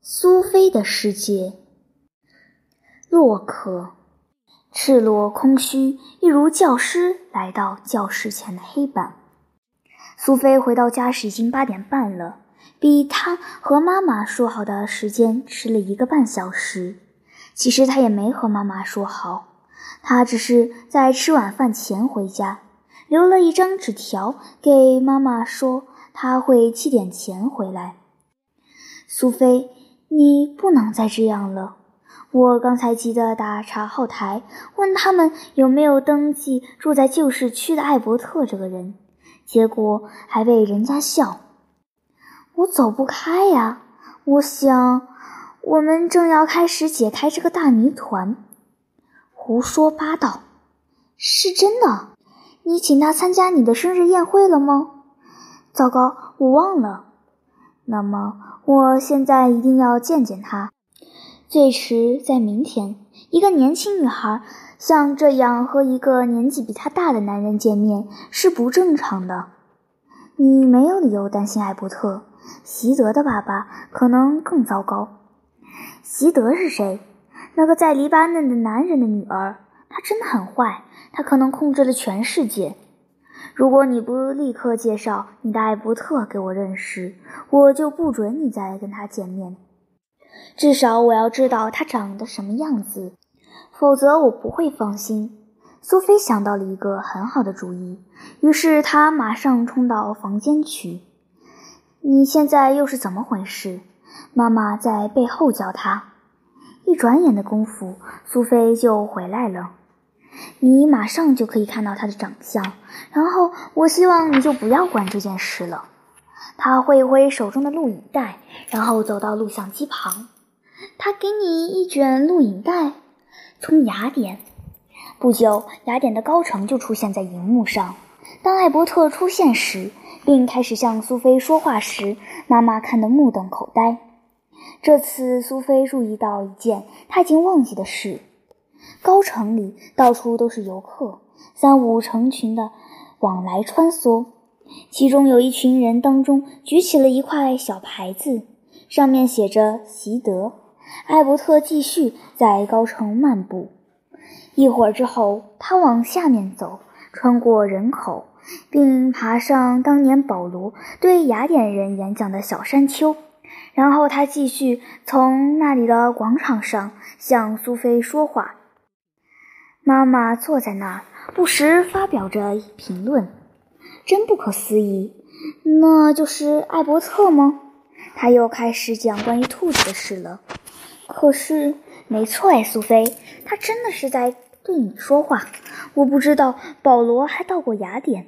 苏菲的世界。洛克，赤裸空虚，一如教师来到教室前的黑板。苏菲回到家时已经八点半了，比她和妈妈说好的时间迟了一个半小时。其实她也没和妈妈说好，她只是在吃晚饭前回家，留了一张纸条给妈妈，说她会七点前回来。苏菲。你不能再这样了！我刚才急得打查号台，问他们有没有登记住在旧市区的艾伯特这个人，结果还被人家笑。我走不开呀！我想，我们正要开始解开这个大谜团。胡说八道！是真的？你请他参加你的生日宴会了吗？糟糕，我忘了。那么。我现在一定要见见他，最迟在明天。一个年轻女孩像这样和一个年纪比她大的男人见面是不正常的。你没有理由担心艾伯特，席德的爸爸可能更糟糕。席德是谁？那个在黎巴嫩的男人的女儿。他真的很坏，他可能控制了全世界。如果你不立刻介绍你的艾伯特给我认识，我就不准你再跟他见面。至少我要知道他长得什么样子，否则我不会放心。苏菲想到了一个很好的主意，于是她马上冲到房间去。你现在又是怎么回事？妈妈在背后叫她。一转眼的功夫，苏菲就回来了。你马上就可以看到他的长相，然后我希望你就不要管这件事了。他挥一挥手中的录影带，然后走到录像机旁。他给你一卷录影带，从雅典。不久，雅典的高城就出现在荧幕上。当艾伯特出现时，并开始向苏菲说话时，妈妈看得目瞪口呆。这次，苏菲注意到一件她已经忘记的事。高城里到处都是游客，三五成群的往来穿梭。其中有一群人当中举起了一块小牌子，上面写着“习德”。艾伯特继续在高城漫步。一会儿之后，他往下面走，穿过人口，并爬上当年保罗对雅典人演讲的小山丘。然后他继续从那里的广场上向苏菲说话。妈妈坐在那儿，不时发表着评论。真不可思议，那就是艾伯特吗？他又开始讲关于兔子的事了。可是，没错哎，苏菲，他真的是在对你说话。我不知道保罗还到过雅典。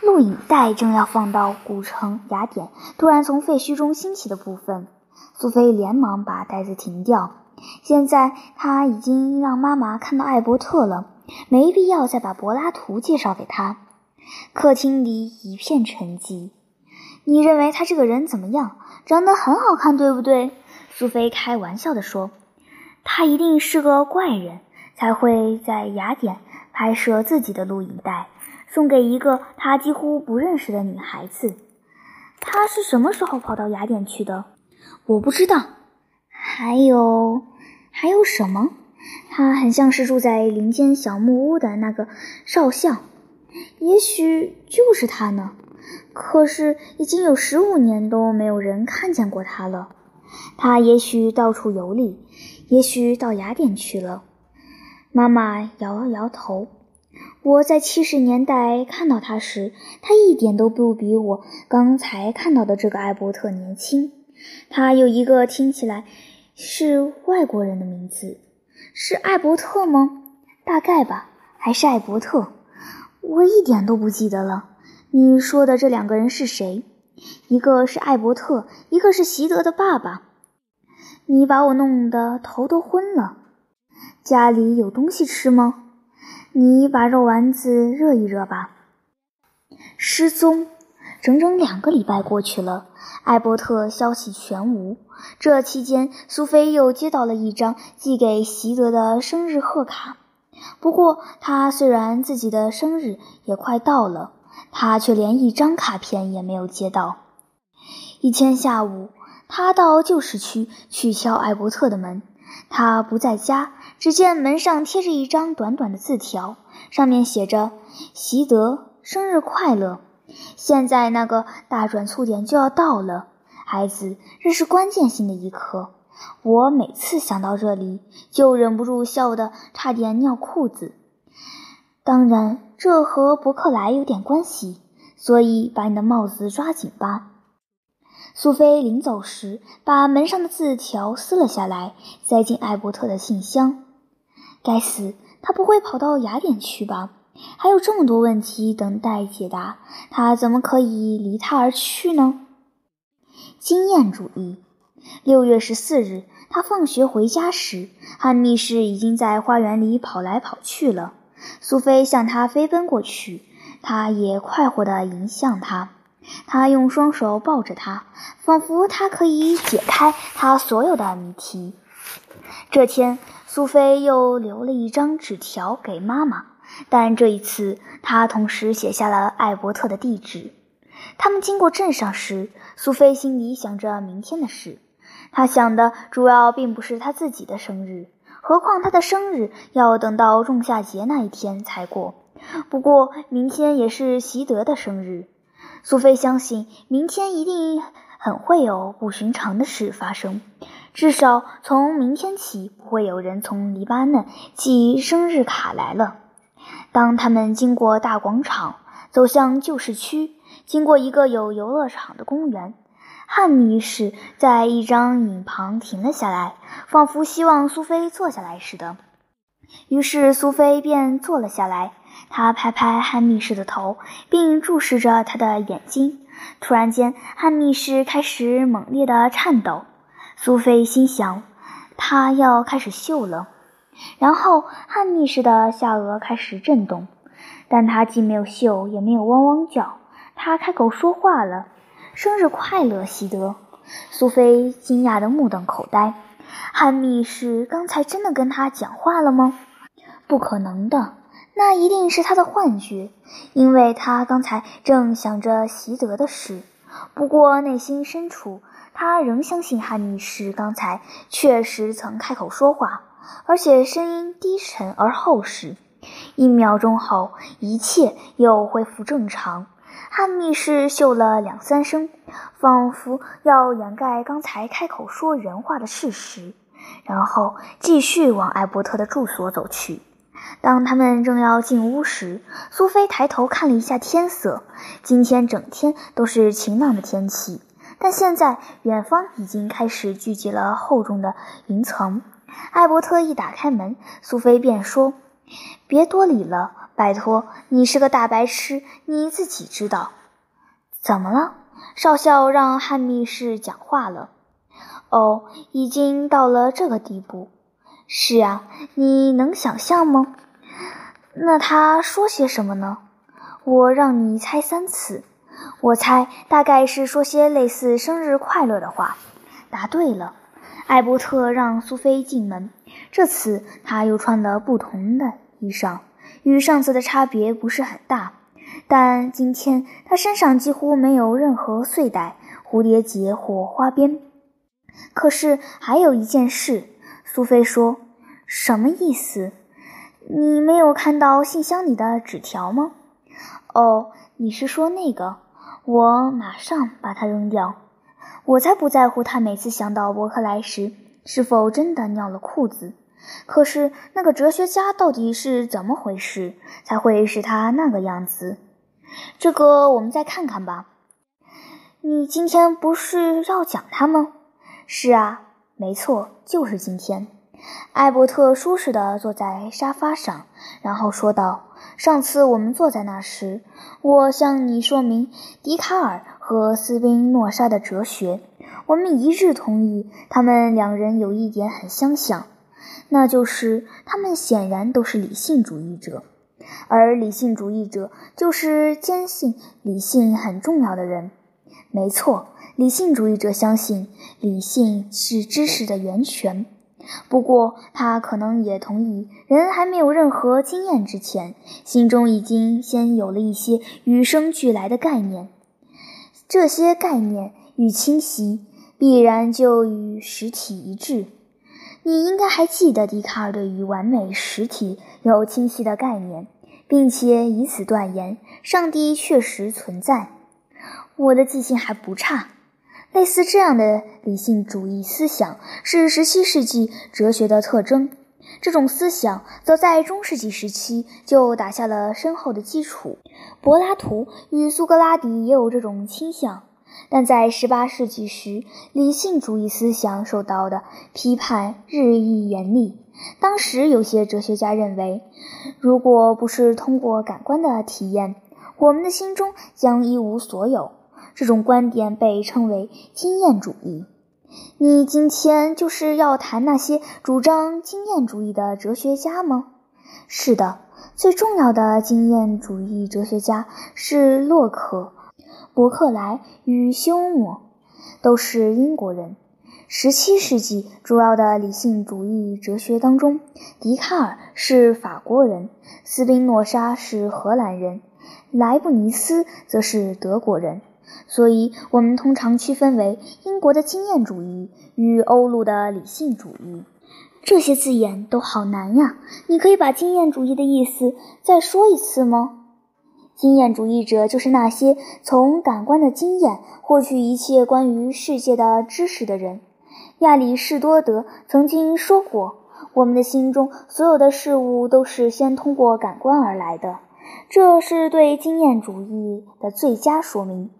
录影带正要放到古城雅典突然从废墟中兴起的部分，苏菲连忙把带子停掉。现在他已经让妈妈看到艾伯特了，没必要再把柏拉图介绍给他。客厅里一片沉寂。你认为他这个人怎么样？长得很好看，对不对？苏菲开玩笑地说：“他一定是个怪人，才会在雅典拍摄自己的录影带，送给一个他几乎不认识的女孩子。他是什么时候跑到雅典去的？我不知道。还有。”还有什么？他很像是住在林间小木屋的那个少校，也许就是他呢。可是已经有十五年都没有人看见过他了。他也许到处游历，也许到雅典去了。妈妈摇了摇头。我在七十年代看到他时，他一点都不比我刚才看到的这个艾伯特年轻。他有一个听起来……是外国人的名字，是艾伯特吗？大概吧，还是艾伯特？我一点都不记得了。你说的这两个人是谁？一个是艾伯特，一个是席德的爸爸。你把我弄得头都昏了。家里有东西吃吗？你把肉丸子热一热吧。失踪。整整两个礼拜过去了，艾伯特消息全无。这期间，苏菲又接到了一张寄给席德的生日贺卡。不过，他虽然自己的生日也快到了，他却连一张卡片也没有接到。一天下午，他到旧市区去敲艾伯特的门，他不在家。只见门上贴着一张短短的字条，上面写着：“习德，生日快乐！现在那个大转促点就要到了，孩子，这是关键性的一刻。我每次想到这里，就忍不住笑得差点尿裤子。当然，这和伯克莱有点关系，所以把你的帽子抓紧吧。”苏菲临走时，把门上的字条撕了下来，塞进艾伯特的信箱。该死，他不会跑到雅典去吧？还有这么多问题等待解答，他怎么可以离他而去呢？经验主义。六月十四日，他放学回家时，汉密士已经在花园里跑来跑去了。苏菲向他飞奔过去，他也快活地迎向他。他用双手抱着他，仿佛他可以解开他所有的谜题。这天。苏菲又留了一张纸条给妈妈，但这一次他同时写下了艾伯特的地址。他们经过镇上时，苏菲心里想着明天的事。她想的主要并不是她自己的生日，何况她的生日要等到仲夏节那一天才过。不过明天也是习德的生日，苏菲相信明天一定很会有不寻常的事发生。至少从明天起，不会有人从黎巴嫩寄生日卡来了。当他们经过大广场，走向旧市区，经过一个有游乐场的公园，汉密士在一张椅旁停了下来，仿佛希望苏菲坐下来似的。于是苏菲便坐了下来。她拍拍汉密士的头，并注视着他的眼睛。突然间，汉密士开始猛烈地颤抖。苏菲心想，他要开始秀了。然后汉密士的下颚开始震动，但他既没有嗅，也没有汪汪叫。他开口说话了：“生日快乐，西德。”苏菲惊讶的目瞪口呆。汉密士刚才真的跟他讲话了吗？不可能的，那一定是他的幻觉，因为他刚才正想着习德的事。不过内心深处。他仍相信汉密士刚才确实曾开口说话，而且声音低沉而厚实。一秒钟后，一切又恢复正常。汉密士嗅了两三声，仿佛要掩盖刚才开口说人话的事实，然后继续往艾伯特的住所走去。当他们正要进屋时，苏菲抬头看了一下天色，今天整天都是晴朗的天气。但现在，远方已经开始聚集了厚重的云层。艾伯特一打开门，苏菲便说：“别多礼了，拜托，你是个大白痴，你自己知道。”怎么了？少校让汉密士讲话了。哦，已经到了这个地步。是啊，你能想象吗？那他说些什么呢？我让你猜三次。我猜大概是说些类似“生日快乐”的话。答对了，艾伯特让苏菲进门。这次他又穿了不同的衣裳，与上次的差别不是很大。但今天他身上几乎没有任何碎带、蝴蝶结或花边。可是还有一件事，苏菲说：“什么意思？你没有看到信箱里的纸条吗？”哦，你是说那个？我马上把它扔掉。我才不在乎他每次想到伯克莱时是否真的尿了裤子。可是那个哲学家到底是怎么回事，才会使他那个样子？这个我们再看看吧。你今天不是要讲他吗？是啊，没错，就是今天。艾伯特舒适地坐在沙发上，然后说道：“上次我们坐在那时。”我向你说明笛卡尔和斯宾诺莎的哲学，我们一致同意，他们两人有一点很相像，那就是他们显然都是理性主义者，而理性主义者就是坚信理性很重要的人。没错，理性主义者相信理性是知识的源泉。不过，他可能也同意，人还没有任何经验之前，心中已经先有了一些与生俱来的概念。这些概念与清晰，必然就与实体一致。你应该还记得笛卡尔对于完美实体有清晰的概念，并且以此断言上帝确实存在。我的记性还不差。类似这样的理性主义思想是17世纪哲学的特征。这种思想早在中世纪时期就打下了深厚的基础。柏拉图与苏格拉底也有这种倾向，但在18世纪时，理性主义思想受到的批判日益严厉。当时有些哲学家认为，如果不是通过感官的体验，我们的心中将一无所有。这种观点被称为经验主义。你今天就是要谈那些主张经验主义的哲学家吗？是的，最重要的经验主义哲学家是洛克、伯克莱与休谟，都是英国人。十七世纪主要的理性主义哲学当中，笛卡尔是法国人，斯宾诺莎是荷兰人，莱布尼斯则是德国人。所以，我们通常区分为英国的经验主义与欧陆的理性主义。这些字眼都好难呀！你可以把经验主义的意思再说一次吗？经验主义者就是那些从感官的经验获取一切关于世界的知识的人。亚里士多德曾经说过：“我们的心中所有的事物都是先通过感官而来的。”这是对经验主义的最佳说明。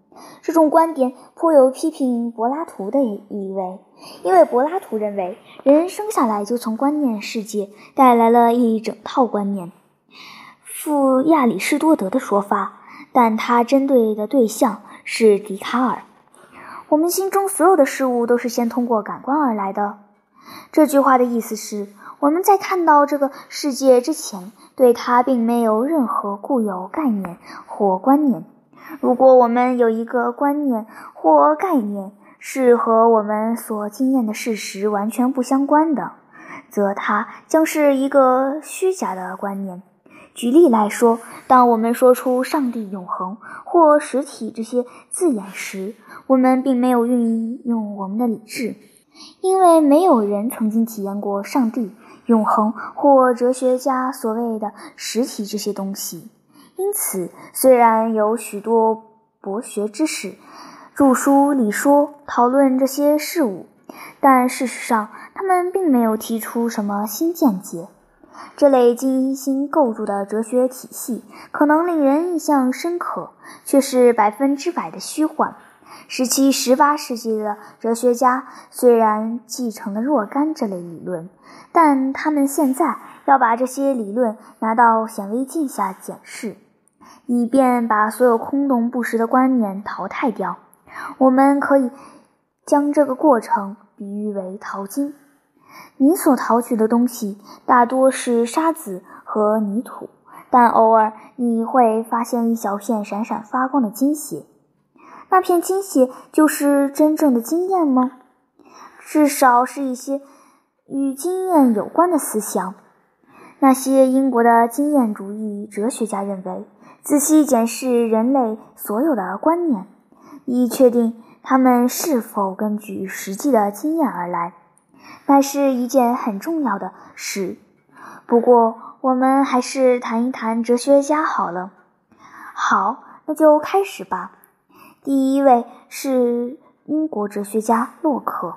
这种观点颇有批评柏拉图的意味，因为柏拉图认为人生下来就从观念世界带来了一整套观念，附亚里士多德的说法，但他针对的对象是笛卡尔。我们心中所有的事物都是先通过感官而来的。这句话的意思是，我们在看到这个世界之前，对它并没有任何固有概念或观念。如果我们有一个观念或概念是和我们所经验的事实完全不相关的，则它将是一个虚假的观念。举例来说，当我们说出“上帝永恒”或“实体”这些字眼时，我们并没有运用我们的理智，因为没有人曾经体验过上帝、永恒或哲学家所谓的“实体”这些东西。因此，虽然有许多博学之士著书立说讨论这些事物，但事实上他们并没有提出什么新见解。这类精心构筑的哲学体系可能令人印象深刻，却是百分之百的虚幻。十七、十八世纪的哲学家虽然继承了若干这类理论，但他们现在要把这些理论拿到显微镜下检视。以便把所有空洞不实的观念淘汰掉，我们可以将这个过程比喻为淘金。你所淘取的东西大多是沙子和泥土，但偶尔你会发现一小片闪闪发光的金屑。那片金屑就是真正的经验吗？至少是一些与经验有关的思想。那些英国的经验主义哲学家认为。仔细检视人类所有的观念，以确定他们是否根据实际的经验而来，那是一件很重要的事。不过，我们还是谈一谈哲学家好了。好，那就开始吧。第一位是英国哲学家洛克，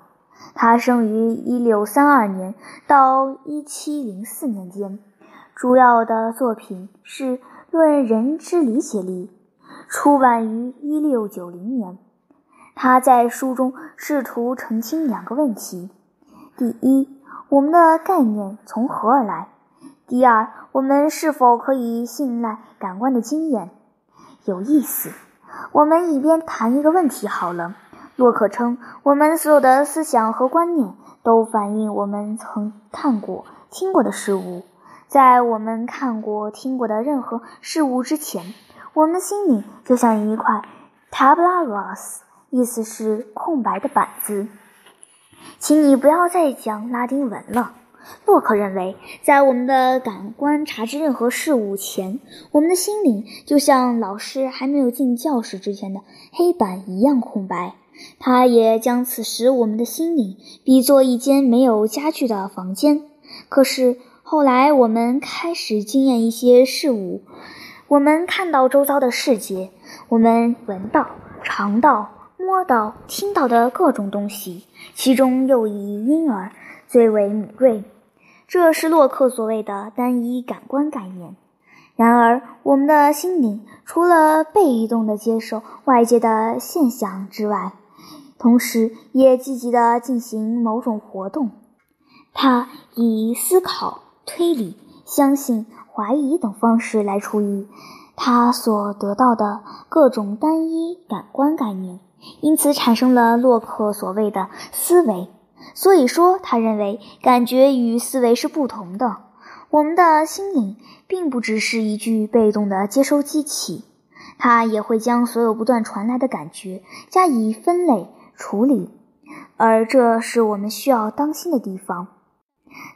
他生于1632年到1704年间，主要的作品是。论人之理解力，出版于一六九零年。他在书中试图澄清两个问题：第一，我们的概念从何而来？第二，我们是否可以信赖感官的经验？有意思。我们一边谈一个问题好了。洛克称，我们所有的思想和观念都反映我们曾看过、听过的事物。在我们看过、听过的任何事物之前，我们的心里就像一块 tabula rasa，意思是空白的板子。请你不要再讲拉丁文了。洛克认为，在我们的感官察知任何事物前，我们的心灵就像老师还没有进教室之前的黑板一样空白。他也将此时我们的心灵比作一间没有家具的房间。可是后来我们开始经验一些事物，我们看到周遭的世界，我们闻到、尝到、摸到、听到的各种东西，其中又以婴儿最为敏锐。这是洛克所谓的单一感官概念。然而，我们的心灵除了被动地接受外界的现象之外，同时也积极地进行某种活动。它以思考、推理、相信、怀疑等方式来处理他所得到的各种单一感官概念，因此产生了洛克所谓的思维。所以说，他认为感觉与思维是不同的。我们的心灵并不只是一具被动的接收机器，它也会将所有不断传来的感觉加以分类处理，而这是我们需要当心的地方。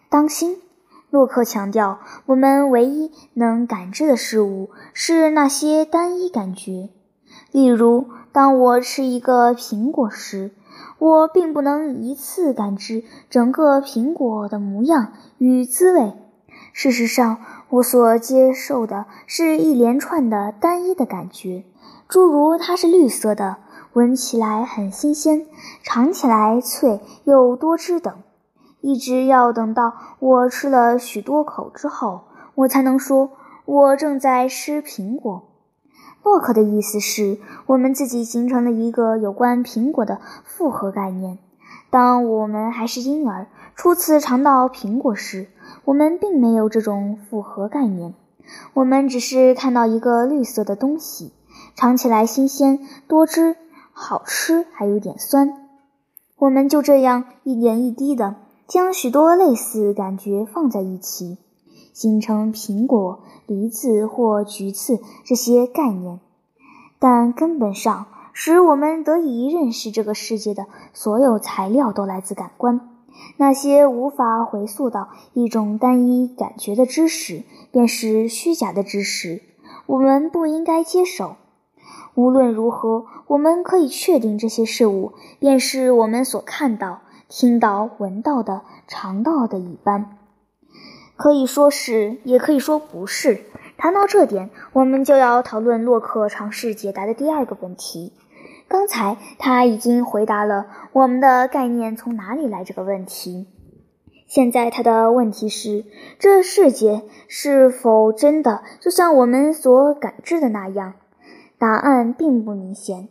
当心，洛克强调，我们唯一能感知的事物是那些单一感觉。例如，当我吃一个苹果时，我并不能一次感知整个苹果的模样与滋味。事实上，我所接受的是一连串的单一的感觉，诸如它是绿色的，闻起来很新鲜，尝起来脆又多汁等。一直要等到我吃了许多口之后，我才能说我正在吃苹果。洛克的意思是我们自己形成了一个有关苹果的复合概念。当我们还是婴儿，初次尝到苹果时，我们并没有这种复合概念，我们只是看到一个绿色的东西，尝起来新鲜、多汁、好吃，还有点酸。我们就这样一点一滴的将许多类似感觉放在一起，形成苹果、梨子或橘子这些概念。但根本上，使我们得以认识这个世界的所有材料都来自感官。那些无法回溯到一种单一感觉的知识，便是虚假的知识。我们不应该接受。无论如何，我们可以确定这些事物便是我们所看到、听到、闻到的、尝到的一般。可以说是，也可以说不是。谈到这点，我们就要讨论洛克尝试解答的第二个问题。刚才他已经回答了我们的概念从哪里来这个问题。现在他的问题是：这世界是否真的就像我们所感知的那样？答案并不明显。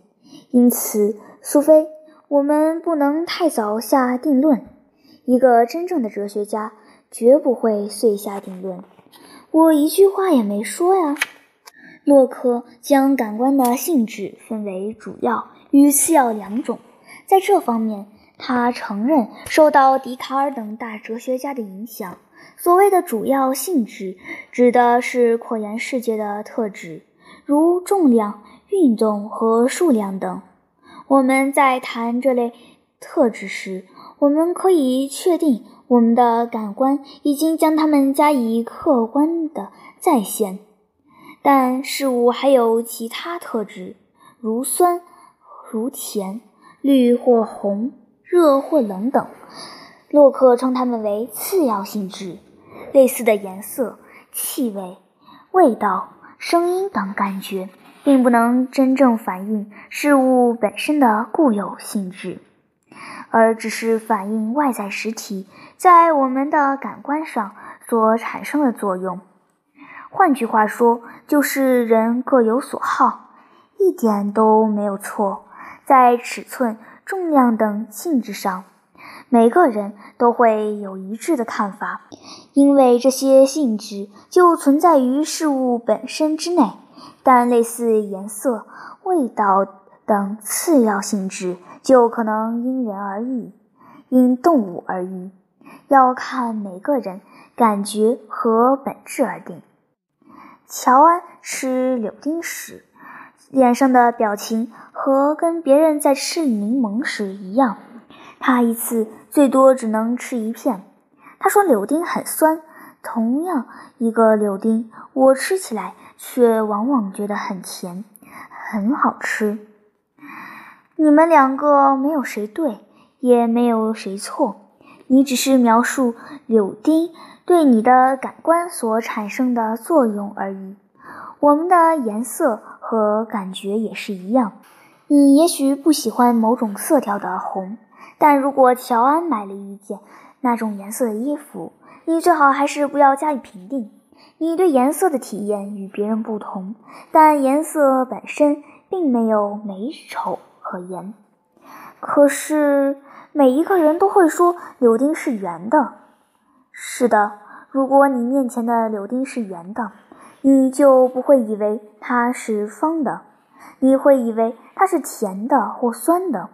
因此，苏菲，我们不能太早下定论。一个真正的哲学家绝不会遂下定论。我一句话也没说呀。洛克将感官的性质分为主要与次要两种，在这方面，他承认受到笛卡尔等大哲学家的影响。所谓的主要性质，指的是扩延世界的特质，如重量、运动和数量等。我们在谈这类特质时，我们可以确定我们的感官已经将它们加以客观的再现。但事物还有其他特质，如酸、如甜、绿或红、热或冷等。洛克称它们为次要性质。类似的颜色、气味、味道、声音等感觉，并不能真正反映事物本身的固有性质，而只是反映外在实体在我们的感官上所产生的作用。换句话说，就是人各有所好，一点都没有错。在尺寸、重量等性质上，每个人都会有一致的看法，因为这些性质就存在于事物本身之内。但类似颜色、味道等次要性质，就可能因人而异，因动物而异，要看每个人感觉和本质而定。乔安吃柳丁时，脸上的表情和跟别人在吃柠檬时一样。他一次最多只能吃一片。他说柳丁很酸，同样一个柳丁，我吃起来却往往觉得很甜，很好吃。你们两个没有谁对，也没有谁错，你只是描述柳丁对你的感官所产生的作用而已。我们的颜色和感觉也是一样。你也许不喜欢某种色调的红，但如果乔安买了一件那种颜色的衣服，你最好还是不要加以评定。你对颜色的体验与别人不同，但颜色本身并没有美丑可言。可是每一个人都会说柳丁是圆的。是的，如果你面前的柳丁是圆的，你就不会以为它是方的，你会以为它是甜的或酸的。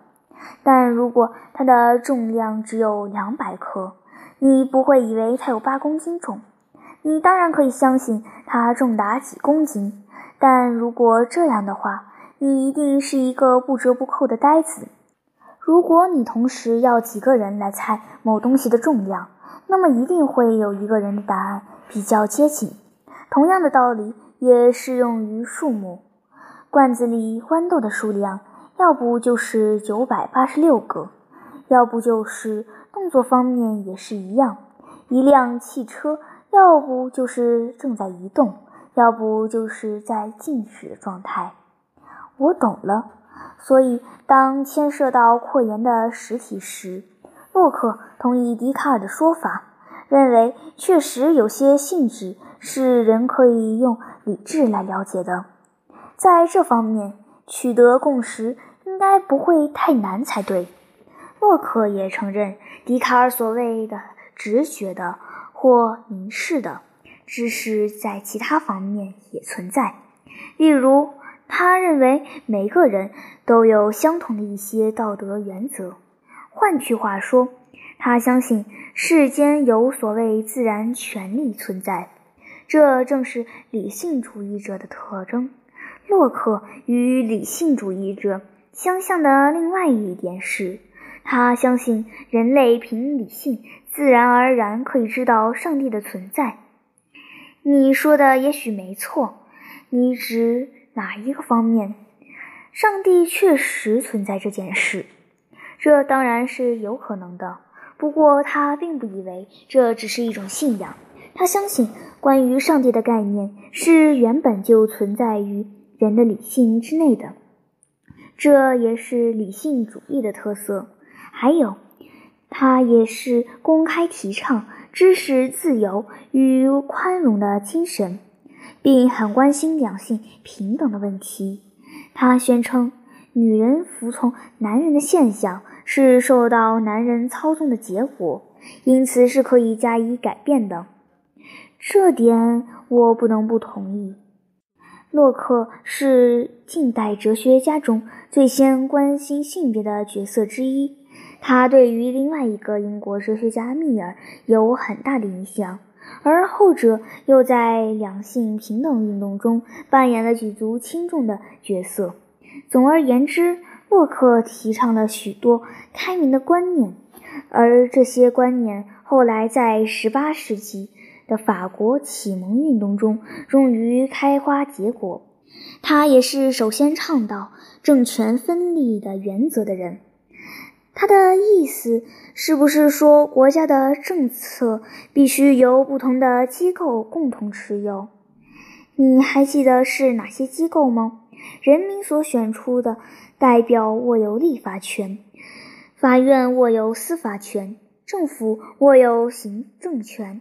但如果它的重量只有两百克，你不会以为它有八公斤重。你当然可以相信它重达几公斤，但如果这样的话，你一定是一个不折不扣的呆子。如果你同时要几个人来猜某东西的重量，那么一定会有一个人的答案比较接近。同样的道理也适用于数目。罐子里豌豆的数量，要不就是九百八十六个，要不就是动作方面也是一样，一辆汽车。要不就是正在移动，要不就是在静止状态。我懂了。所以，当牵涉到扩颜的实体时，洛克同意笛卡尔的说法，认为确实有些性质是人可以用理智来了解的。在这方面取得共识应该不会太难才对。洛克也承认笛卡尔所谓的直觉的。或凝视的知识在其他方面也存在，例如，他认为每个人都有相同的一些道德原则。换句话说，他相信世间有所谓自然权利存在。这正是理性主义者的特征。洛克与理性主义者相像的另外一点是，他相信人类凭理性。自然而然可以知道上帝的存在。你说的也许没错，你指哪一个方面？上帝确实存在这件事，这当然是有可能的。不过他并不以为这只是一种信仰，他相信关于上帝的概念是原本就存在于人的理性之内的，这也是理性主义的特色。还有。他也是公开提倡知识自由与宽容的精神，并很关心两性平等的问题。他宣称，女人服从男人的现象是受到男人操纵的结果，因此是可以加以改变的。这点我不能不同意。洛克是近代哲学家中最先关心性别的角色之一。他对于另外一个英国哲学家密尔有很大的影响，而后者又在两性平等运动中扮演了举足轻重的角色。总而言之，洛克提倡了许多开明的观念，而这些观念后来在18世纪的法国启蒙运动中终于开花结果。他也是首先倡导政权分立的原则的人。他的意思是不是说国家的政策必须由不同的机构共同持有？你还记得是哪些机构吗？人民所选出的代表握有立法权，法院握有司法权，政府握有行政权。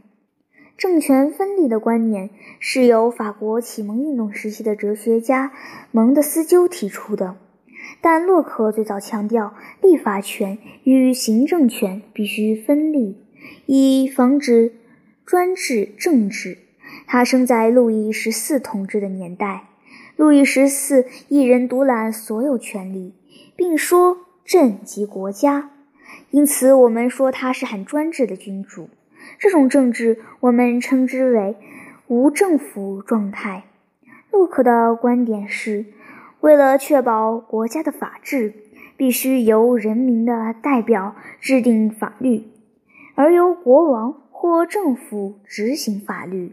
政权分立的观念是由法国启蒙运动时期的哲学家蒙德斯鸠提出的。但洛克最早强调，立法权与行政权必须分立，以防止专制政治。他生在路易十四统治的年代，路易十四一人独揽所有权力，并说朕即国家，因此我们说他是很专制的君主。这种政治我们称之为无政府状态。洛克的观点是。为了确保国家的法治，必须由人民的代表制定法律，而由国王或政府执行法律。